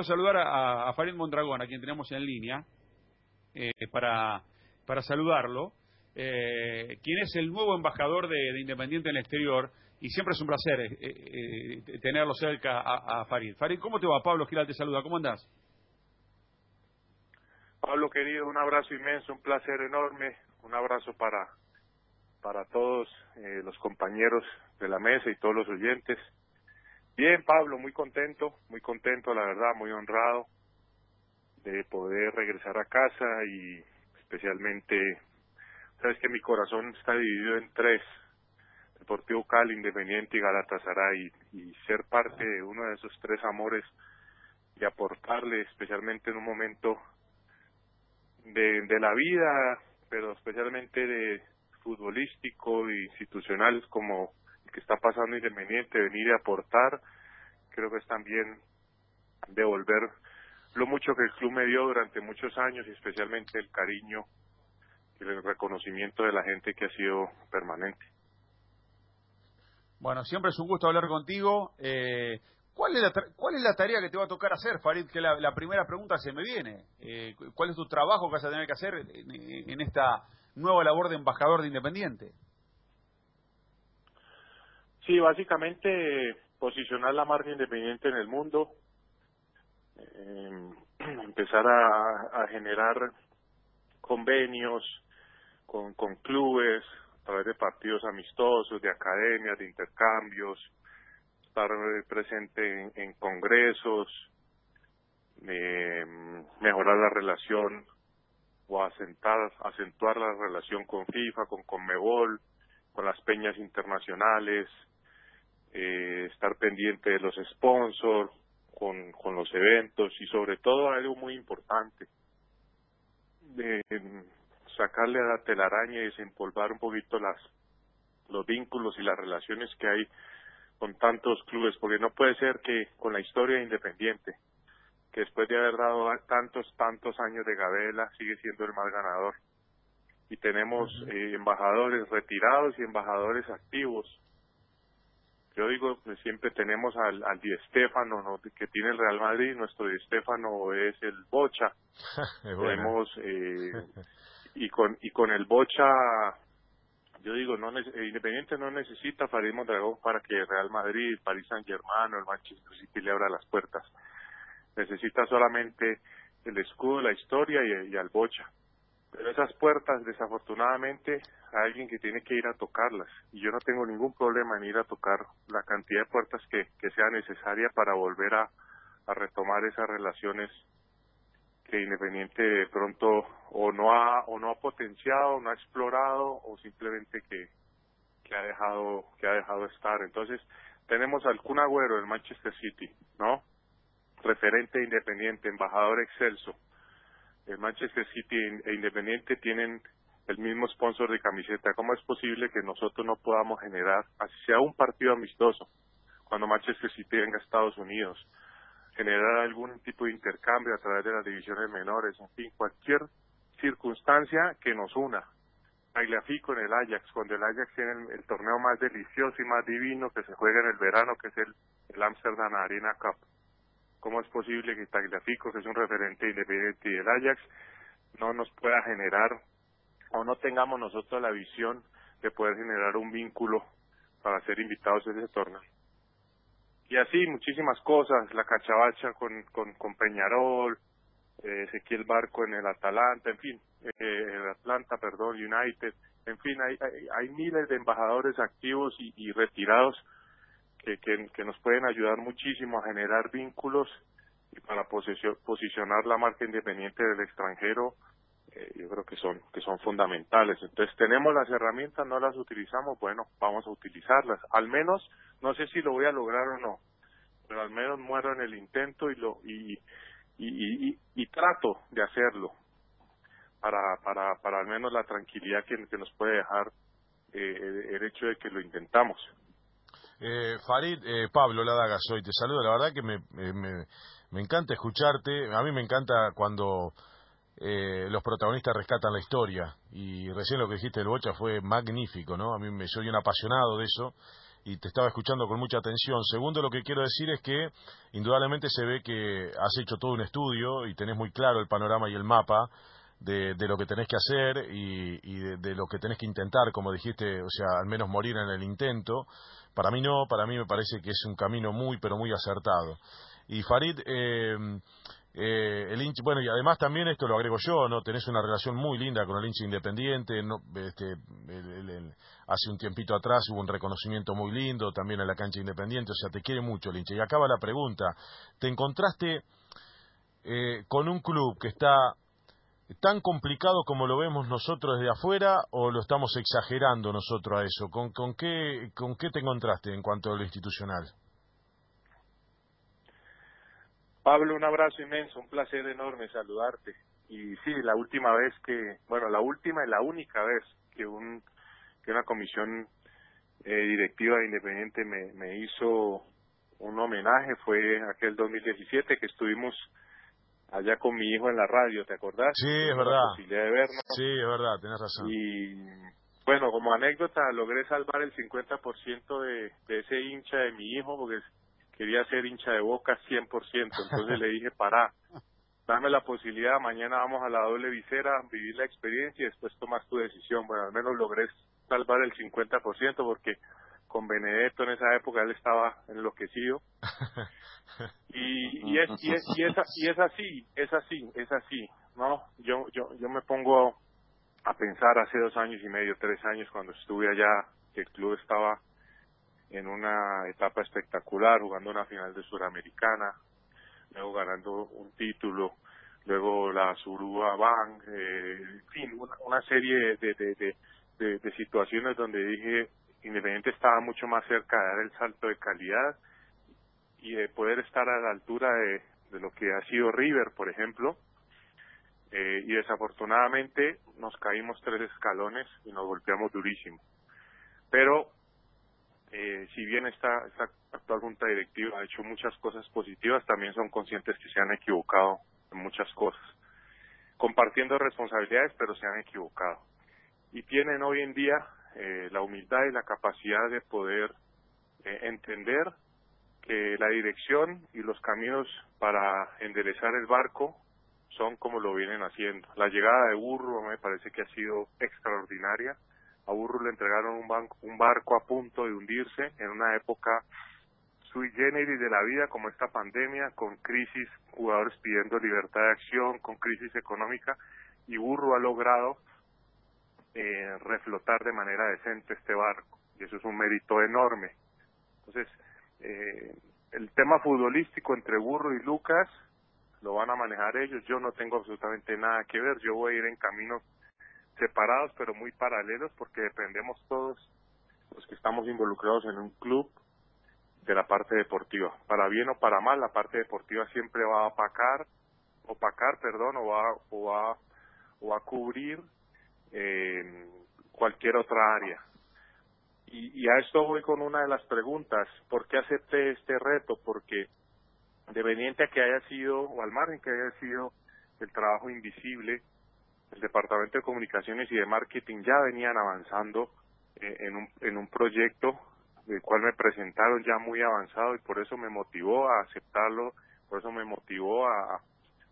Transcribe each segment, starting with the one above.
Quiero saludar a, a Farid Mondragón, a quien tenemos en línea, eh, para, para saludarlo, eh, quien es el nuevo embajador de, Independiente en el exterior, y siempre es un placer eh, eh, tenerlo cerca a, a, Farid. Farid, ¿cómo te va? Pablo Giral te saluda, ¿cómo andás? Pablo querido, un abrazo inmenso, un placer enorme, un abrazo para, para todos los compañeros de la mesa y todos los oyentes. Bien, Pablo, muy contento, muy contento, la verdad, muy honrado de poder regresar a casa y especialmente, sabes que mi corazón está dividido en tres, Deportivo Cali, Independiente y Galatasaray, y, ser parte de uno de esos tres amores y aportarle, especialmente en un momento de, la vida, pero especialmente de futbolístico e institucional como el que está pasando Independiente, venir y aportar, creo que es también devolver lo mucho que el club me dio durante muchos años y especialmente el cariño y el reconocimiento de la gente que ha sido permanente. Bueno, siempre es un gusto hablar contigo. Eh, ¿cuál, es la ¿Cuál es la tarea que te va a tocar hacer, Farid? Que la, la primera pregunta se me viene. Eh, ¿Cuál es tu trabajo que vas a tener que hacer en, en esta nueva labor de embajador de Independiente? Sí, básicamente posicionar la marca independiente en el mundo, eh, empezar a, generar convenios con, con clubes a través de partidos amistosos, de academias, de intercambios, estar presente en, congresos, eh, mejorar la relación o acentar, acentuar la relación con FIFA, con Conmebol, con las peñas internacionales, eh, estar pendiente de los sponsors, con, con los eventos y sobre todo algo muy importante, de sacarle a la telaraña y desempolvar un poquito las los vínculos y las relaciones que hay con tantos clubes, porque no puede ser que con la historia Independiente, que después de haber dado tantos, tantos años de Gabela, sigue siendo el más ganador. Y tenemos eh, embajadores retirados y embajadores activos yo digo, pues siempre tenemos al, al Di Stéfano que tiene el Real Madrid, nuestro Di Stéfano es el Bocha. tenemos eh, y con y con el Bocha yo digo, no Independiente no necesita Farid Mondragón para que Real Madrid, París Saint Germain o el Manchester City le abra las puertas. Necesita solamente el escudo, la historia y, y al Bocha. Pero esas puertas, desafortunadamente, hay alguien que tiene que ir a tocarlas. Y yo no tengo ningún problema en ir a tocar la cantidad de puertas que, que sea necesaria para volver a, a retomar esas relaciones que Independiente de pronto o no ha o no ha potenciado, no ha explorado o simplemente que, que ha dejado que ha dejado estar. Entonces, tenemos al Kun Agüero del Manchester City, ¿no? Referente independiente, embajador excelso el Manchester City e Independiente tienen el mismo sponsor de camiseta. ¿Cómo es posible que nosotros no podamos generar, así sea un partido amistoso, cuando Manchester City venga a Estados Unidos, generar algún tipo de intercambio a través de las divisiones menores, en fin, cualquier circunstancia que nos una. Agliafico en el Ajax, cuando el Ajax tiene el, torneo más delicioso y más divino que se juega en el verano, que es el Amsterdam Arena Cup ¿Cómo es posible que Tagliafico, que es un referente independiente del Ajax, no nos pueda generar o no tengamos nosotros la visión de poder generar un vínculo para ser invitados a ese torneo? Y así muchísimas cosas, la cachabacha con, con, con Peñarol, eh, Ezequiel Barco en el Atalanta, en fin, eh, el Atlanta, perdón, United, en fin, hay, hay, hay miles de embajadores activos y, y retirados que, que, nos pueden ayudar muchísimo a generar vínculos y para posicionar la marca independiente del extranjero eh, yo creo que son que son fundamentales. Entonces tenemos las herramientas no las utilizamos bueno vamos a utilizarlas. Al menos no sé si lo voy a lograr o no pero al menos muero en el intento y lo y y, y, y trato de hacerlo para para para al menos la tranquilidad que, que nos puede dejar eh, el hecho de que lo intentamos eh, Farid, eh, Pablo Ladaga soy, te saludo, la verdad que me, me, me encanta escucharte, a mí me encanta cuando eh, los protagonistas rescatan la historia y recién lo que dijiste del Bocha fue magnífico, ¿no? A mí me soy un apasionado de eso y te estaba escuchando con mucha atención. Segundo, lo que quiero decir es que indudablemente se ve que has hecho todo un estudio y tenés muy claro el panorama y el mapa de, lo que tenés que hacer y, de, lo que tenés que intentar, como dijiste, o sea, al menos morir en el intento. Para mí no, para mí me parece que es un camino muy, pero muy acertado. Y Farid, eh, eh, el hincha, bueno, y además también esto lo agrego yo, ¿no? Tenés una relación muy linda con el hincha independiente, no, este, hace un tiempito atrás hubo un reconocimiento muy lindo también en la cancha independiente, o sea, te quiere mucho el hincha. Y acaba la pregunta, ¿te encontraste eh, con un club que está tan complicado como lo vemos nosotros desde afuera o lo estamos exagerando nosotros a eso? ¿Con, con, qué, con qué te encontraste en cuanto a lo institucional? Pablo, un abrazo inmenso, un placer enorme saludarte. Y sí, la última vez que, bueno, la última y la única vez que un que una comisión eh, directiva independiente me hizo un homenaje fue aquel 2017 que estuvimos allá con mi hijo en la radio, ¿te acordás? Sí, es verdad. posibilidad de vernos. Sí, es verdad, tienes razón. Y bueno, como anécdota, logré salvar el 50% de, de ese hincha de mi hijo porque quería ser hincha de boca 100%. Entonces le dije, para, dame la posibilidad, mañana vamos a la doble visera, vivir la experiencia y después tomas tu decisión. Bueno, al menos logré salvar el 50% porque con Benedetto en esa época él estaba enloquecido. Y, y, es, y, es, y, es, y es así, es así, es así. no Yo, yo, yo me pongo a pensar hace dos años y medio, tres años, cuando estuve allá, que el club estaba en una etapa espectacular, jugando una final de Suramericana, luego ganando un título, luego la Suruba Bank, eh, en fin, una, serie de, de, de, de, situaciones donde dije, Independiente estaba mucho más cerca de dar el salto de calidad y de poder estar a la altura de, lo que ha sido River, por ejemplo, eh, y desafortunadamente nos caímos tres escalones y nos golpeamos durísimo. Pero eh, si bien esta, esta actual junta directiva ha hecho muchas cosas positivas, también son conscientes que se han equivocado en muchas cosas, compartiendo responsabilidades, pero se han equivocado. Y tienen hoy en día eh, la humildad y la capacidad de poder eh, entender que la dirección y los caminos para enderezar el barco son como lo vienen haciendo. La llegada de Burro me parece que ha sido extraordinaria a Burro le entregaron un, banco, un barco a punto de hundirse en una época sui generis de la vida como esta pandemia, con crisis, jugadores pidiendo libertad de acción, con crisis económica, y Burro ha logrado eh, reflotar de manera decente este barco, y eso es un mérito enorme. Entonces, eh, el tema futbolístico entre Burro y Lucas lo van a manejar ellos, yo no tengo absolutamente nada que ver, yo voy a ir en camino separados pero muy paralelos porque dependemos todos los que estamos involucrados en un club de la parte deportiva. Para bien o para mal, la parte deportiva siempre va a opacar, opacar, perdón, o va, o va, o va a cubrir eh, cualquier otra área. Y, y a esto voy con una de las preguntas. ¿Por qué acepté este reto? Porque dependiente a que haya sido, o al margen que haya sido el trabajo invisible el Departamento de Comunicaciones y de Marketing ya venían avanzando eh, en, un, en un proyecto del cual me presentaron ya muy avanzado y por eso me motivó a aceptarlo, por eso me motivó a,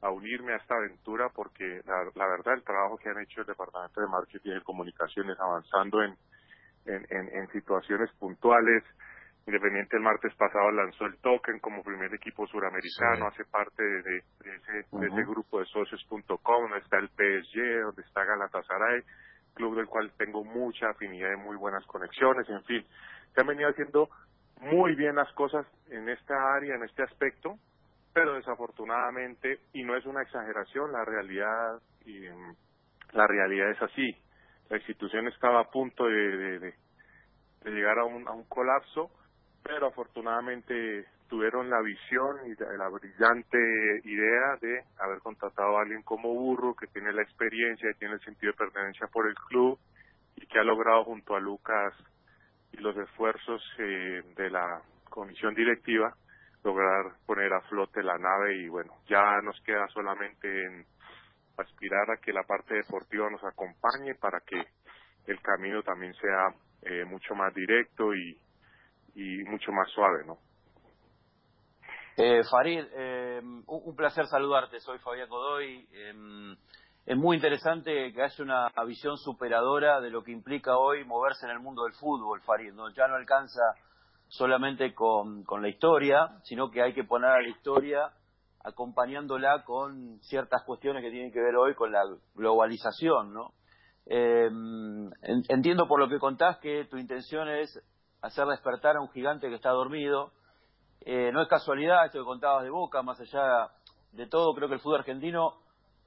a unirme a esta aventura porque la, la verdad el trabajo que han hecho el Departamento de Marketing y Comunicaciones avanzando en, en, en, en situaciones puntuales, Independiente el martes pasado lanzó el token como primer equipo suramericano, hace parte de, ese, ese, grupo de socios.com, donde está el PSG, donde está Galatasaray, club del cual tengo mucha afinidad y muy buenas conexiones, en fin, se han venido haciendo muy bien las cosas en esta área, en este aspecto, pero desafortunadamente, y no es una exageración, la realidad, y, la realidad es así. La institución estaba a punto de llegar a un, a un colapso pero afortunadamente tuvieron la visión y la, brillante idea de haber contratado a alguien como Burro, que tiene la experiencia, y tiene el sentido de pertenencia por el club y que ha logrado junto a Lucas y los esfuerzos eh, de la comisión directiva lograr poner a flote la nave y bueno, ya nos queda solamente en aspirar a que la parte deportiva nos acompañe para que el camino también sea eh, mucho más directo y, y mucho más suave, ¿no? Eh, Farid, eh, un, placer saludarte. Soy Fabián Godoy. Eh, es muy interesante que haya una visión superadora de lo que implica hoy moverse en el mundo del fútbol, Farid. ¿no? Ya no alcanza solamente con, con la historia, sino que hay que poner a la historia acompañándola con ciertas cuestiones que tienen que ver hoy con la globalización, ¿no? Eh, entiendo por lo que contás que tu intención es hacer despertar a un gigante que está dormido. Eh, no es casualidad esto que contabas de Boca, más allá de todo, creo que el fútbol argentino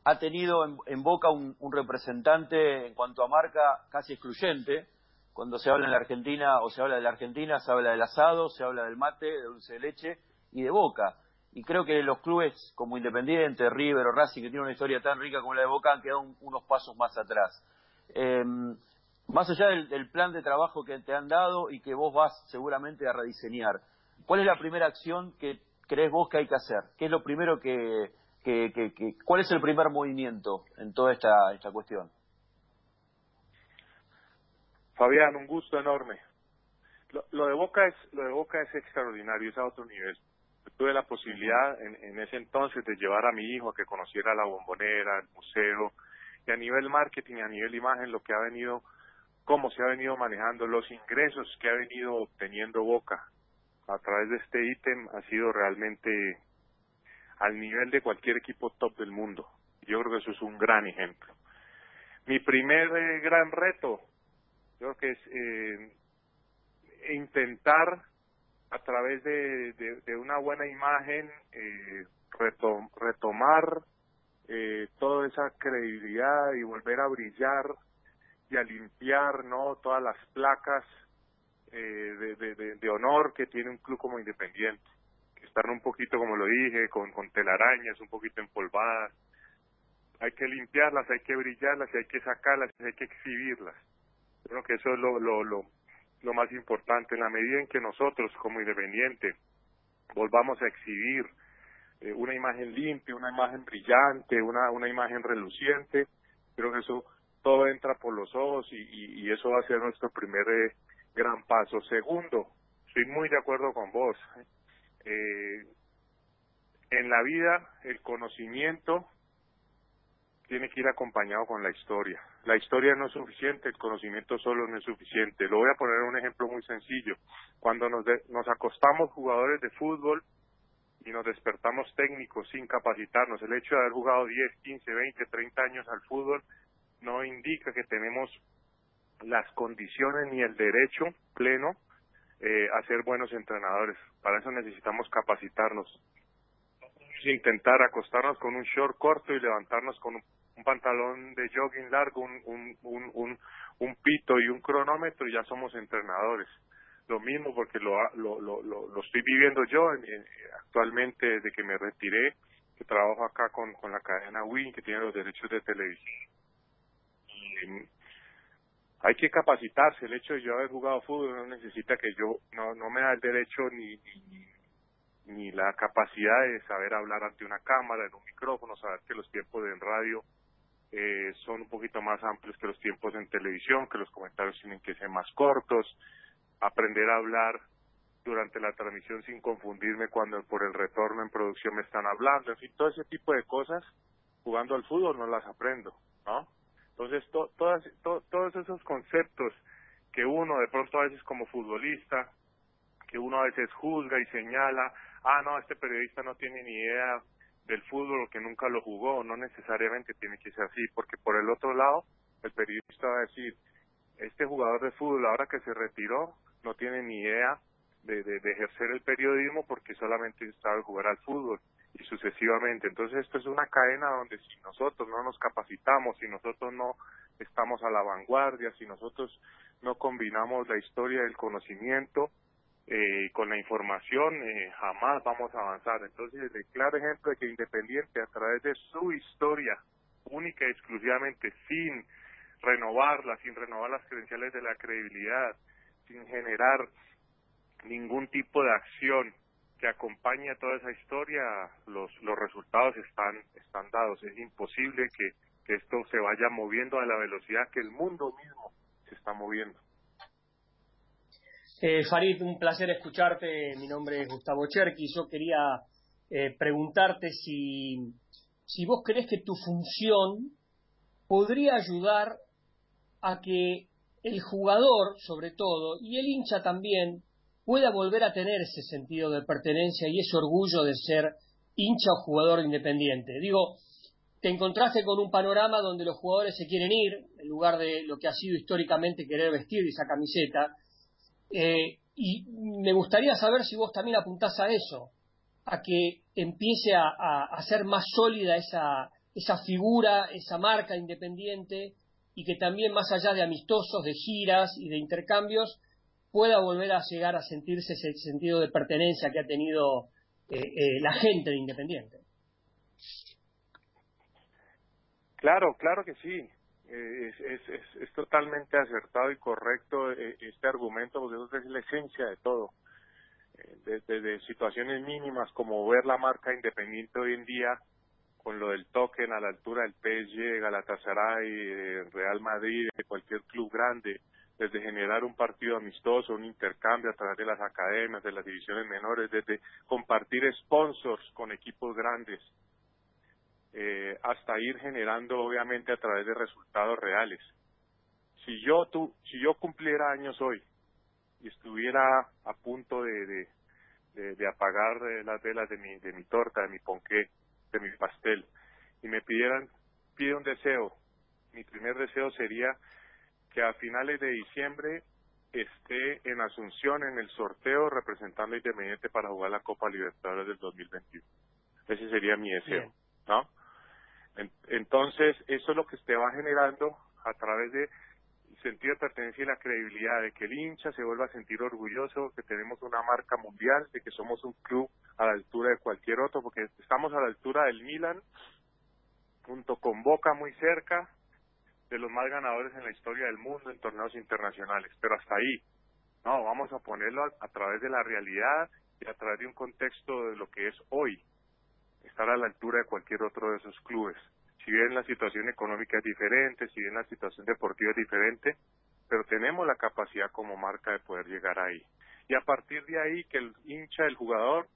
ha tenido en, Boca un, representante en cuanto a marca casi excluyente. Cuando se habla en la Argentina o se habla de la Argentina, se habla del asado, se habla del mate, de dulce de leche y de Boca. Y creo que los clubes como Independiente, River o Racing, que tienen una historia tan rica como la de Boca, han quedado unos pasos más atrás. Eh, más allá del, plan de trabajo que te han dado y que vos vas seguramente a rediseñar, ¿cuál es la primera acción que crees vos que hay que hacer? ¿Qué es lo primero que, cuál es el primer movimiento en toda esta, esta cuestión? Fabián, un gusto enorme. Lo, de Boca es lo de Boca es extraordinario, es a otro nivel. Tuve la posibilidad en, en ese entonces de llevar a mi hijo a que conociera la bombonera, el museo, y a nivel marketing, a nivel imagen, lo que ha venido, cómo se ha venido manejando, los ingresos que ha venido obteniendo Boca a través de este ítem ha sido realmente al nivel de cualquier equipo top del mundo. Yo creo que eso es un gran ejemplo. Mi primer eh, gran reto, yo creo que es eh, intentar a través de, una buena imagen eh, retomar eh, toda esa credibilidad y volver a brillar y a limpiar no todas las placas eh, de, de, honor que tiene un club como Independiente están un poquito como lo dije con, telarañas un poquito empolvadas. Hay que limpiarlas hay que brillarlas hay que sacarlas hay que exhibirlas creo que eso es lo, lo, lo, lo más importante en la medida en que nosotros como Independiente volvamos a exhibir eh, una imagen limpia, una imagen brillante, una, una imagen reluciente. Creo que eso todo entra por los ojos y, y, eso va a ser nuestro primer eh, gran paso. Segundo, estoy muy de acuerdo con vos. Eh, en la vida el conocimiento tiene que ir acompañado con la historia. La historia no es suficiente, el conocimiento solo no es suficiente. Lo voy a poner un ejemplo muy sencillo. Cuando nos, nos acostamos jugadores de fútbol, y nos despertamos técnicos sin capacitarnos. El hecho de haber jugado 10, 15, 20, 30 años al fútbol no indica que tenemos las condiciones ni el derecho pleno eh, a ser buenos entrenadores. Para eso necesitamos capacitarnos. Intentar acostarnos con un short corto y levantarnos con un, pantalón de jogging largo, un, un, un, un pito y un cronómetro y ya somos entrenadores lo mismo porque lo, lo, lo, lo, estoy viviendo yo actualmente desde que me retiré, que trabajo acá con, con la cadena Win, que tiene los derechos de televisión. Y, hay que capacitarse, el hecho de yo haber jugado fútbol no necesita que yo, no, no me da el derecho ni, ni, ni la capacidad de saber hablar ante una cámara, en un micrófono, saber que los tiempos en radio eh, son un poquito más amplios que los tiempos en televisión, que los comentarios tienen que ser más cortos, aprender a hablar durante la transmisión sin confundirme cuando por el retorno en producción me están hablando, en fin, todo ese tipo de cosas, jugando al fútbol no las aprendo, ¿no? Entonces, todas, todos esos conceptos que uno de pronto a veces como futbolista, que uno a veces juzga y señala, ah, no, este periodista no tiene ni idea del fútbol que nunca lo jugó, no necesariamente tiene que ser así, porque por el otro lado, el periodista va a decir, este jugador de fútbol ahora que se retiró, no tiene ni idea de, de, ejercer el periodismo porque solamente sabe jugar al fútbol y sucesivamente. Entonces esto es una cadena donde si nosotros no nos capacitamos, si nosotros no estamos a la vanguardia, si nosotros no combinamos la historia del conocimiento eh, con la información, eh, jamás vamos a avanzar. Entonces el claro ejemplo de que Independiente a través de su historia única y exclusivamente sin renovarla, sin renovar las credenciales de la credibilidad, sin generar ningún tipo de acción que acompañe a toda esa historia, los, los resultados están, están dados. Es imposible que, que esto se vaya moviendo a la velocidad que el mundo mismo se está moviendo. Eh, Farid, un placer escucharte. Mi nombre es Gustavo Cherky. Yo quería eh, preguntarte si, si vos crees que tu función podría ayudar a que el jugador, sobre todo, y el hincha también, pueda volver a tener ese sentido de pertenencia y ese orgullo de ser hincha o jugador independiente. Digo, te encontraste con un panorama donde los jugadores se quieren ir, en lugar de lo que ha sido históricamente querer vestir esa camiseta, eh, y me gustaría saber si vos también apuntás a eso, a que empiece a, ser más sólida esa, esa figura, esa marca independiente y que también más allá de amistosos, de giras y de intercambios, pueda volver a llegar a sentirse ese sentido de pertenencia que ha tenido eh, eh, la gente de Independiente. Claro, claro que sí. Eh, es, es, es, totalmente acertado y correcto este argumento porque eso es la esencia de todo. Desde situaciones mínimas como ver la marca independiente hoy en día con lo del token a la altura del PSG, Galatasaray, Real Madrid, cualquier club grande, desde generar un partido amistoso, un intercambio a través de las academias, de las divisiones menores, desde compartir sponsors con equipos grandes, eh, hasta ir generando obviamente a través de resultados reales. Si yo, tú, si yo cumpliera años hoy y estuviera a punto de, de, apagar eh, las velas de mi, de mi torta, de mi ponqué, de mi pastel, y me pidieran, pide un deseo, mi primer deseo sería que a finales de diciembre esté en Asunción en el sorteo representando a Independiente para jugar la Copa Libertadores del 2021. Ese sería mi deseo, ¿no? Entonces, eso es lo que usted va generando a través de sentido de pertenencia y la credibilidad de que el hincha se vuelva a sentir orgulloso, que tenemos una marca mundial, de que somos un club a la altura de cualquier otro, porque estamos a la altura del Milan, junto con Boca muy cerca, de los más ganadores en la historia del mundo en torneos internacionales, pero hasta ahí, no, vamos a ponerlo a, a través de la realidad y a través de un contexto de lo que es hoy, estar a la altura de cualquier otro de esos clubes si bien la situación económica es diferente, si bien la situación deportiva es diferente, pero tenemos la capacidad como marca de poder llegar ahí. Y a partir de ahí que el hincha, el jugador,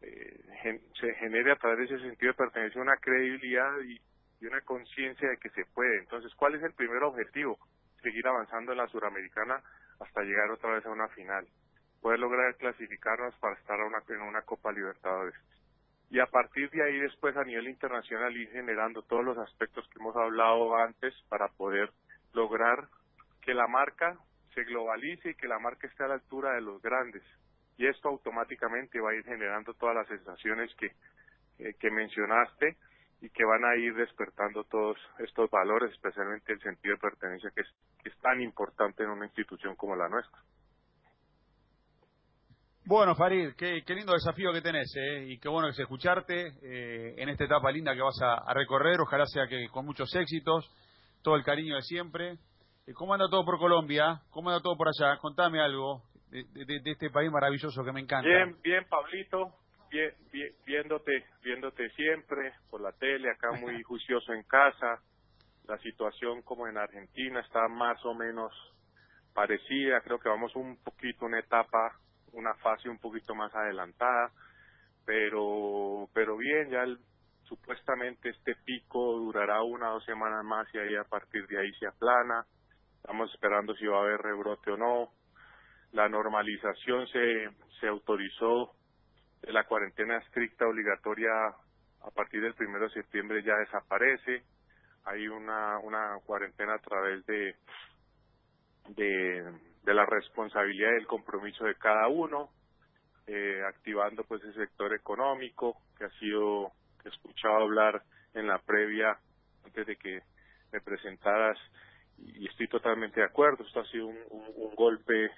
eh, se genere a través de ese sentido de pertenencia una credibilidad y, una conciencia de que se puede. Entonces, ¿cuál es el primer objetivo? Seguir avanzando en la suramericana hasta llegar otra vez a una final. Poder lograr clasificarnos para estar una, en una Copa Libertadores y a partir de ahí después a nivel internacional ir generando todos los aspectos que hemos hablado antes para poder lograr que la marca se globalice y que la marca esté a la altura de los grandes. Y esto automáticamente va a ir generando todas las sensaciones que, que mencionaste y que van a ir despertando todos estos valores, especialmente el sentido de pertenencia que es tan importante en una institución como la nuestra. Bueno, Farid, qué, lindo desafío que tenés, ¿eh? y qué bueno que es escucharte eh, en esta etapa linda que vas a, recorrer. Ojalá sea que con muchos éxitos, todo el cariño de siempre. Eh, ¿Cómo anda todo por Colombia? ¿Cómo anda todo por allá? Contame algo de, este país maravilloso que me encanta. Bien, bien, Pablito, bien, viéndote, viéndote siempre por la tele, acá muy juicioso en casa. La situación como en Argentina está más o menos parecida. Creo que vamos un poquito una etapa una fase un poquito más adelantada, pero, pero bien, ya supuestamente este pico durará una o dos semanas más y ahí a partir de ahí se aplana. Estamos esperando si va a haber rebrote o no. La normalización se, se autorizó la cuarentena estricta obligatoria a partir del primero de septiembre ya desaparece. Hay una, una cuarentena a través de, de de la responsabilidad y el compromiso de cada uno, eh, activando pues el sector económico que ha sido escuchado hablar en la previa antes de que me presentaras y estoy totalmente de acuerdo, esto ha sido un, un golpe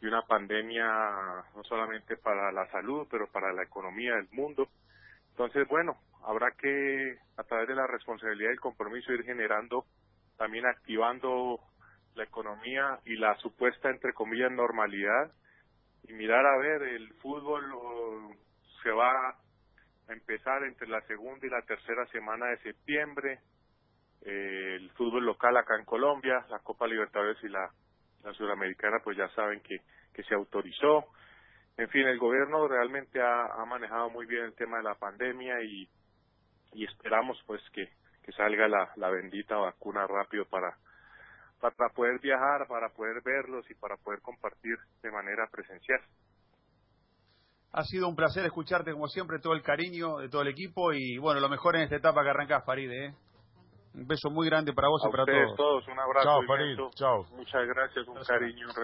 y una pandemia no solamente para la salud, pero para la economía del mundo. Entonces, bueno, habrá que a través de la responsabilidad y el compromiso ir generando, también activando la economía y la supuesta, entre comillas, normalidad y mirar a ver, el fútbol se va a empezar entre la segunda y la tercera semana de septiembre, eh, el fútbol local acá en Colombia, la Copa Libertadores y la, la Sudamericana, pues ya saben que, que se autorizó. En fin, el gobierno realmente ha, manejado muy bien el tema de la pandemia y, y esperamos pues que, que salga la, la bendita vacuna rápido para, para poder viajar, para poder verlos y para poder compartir de manera presencial. Ha sido un placer escucharte, como siempre, todo el cariño de todo el equipo y, bueno, lo mejor en esta etapa que arrancás, Farid. ¿eh? Un beso muy grande para vos y para todos. todos. Un abrazo. Chao, Farid. Chao. Muchas gracias, un cariño, un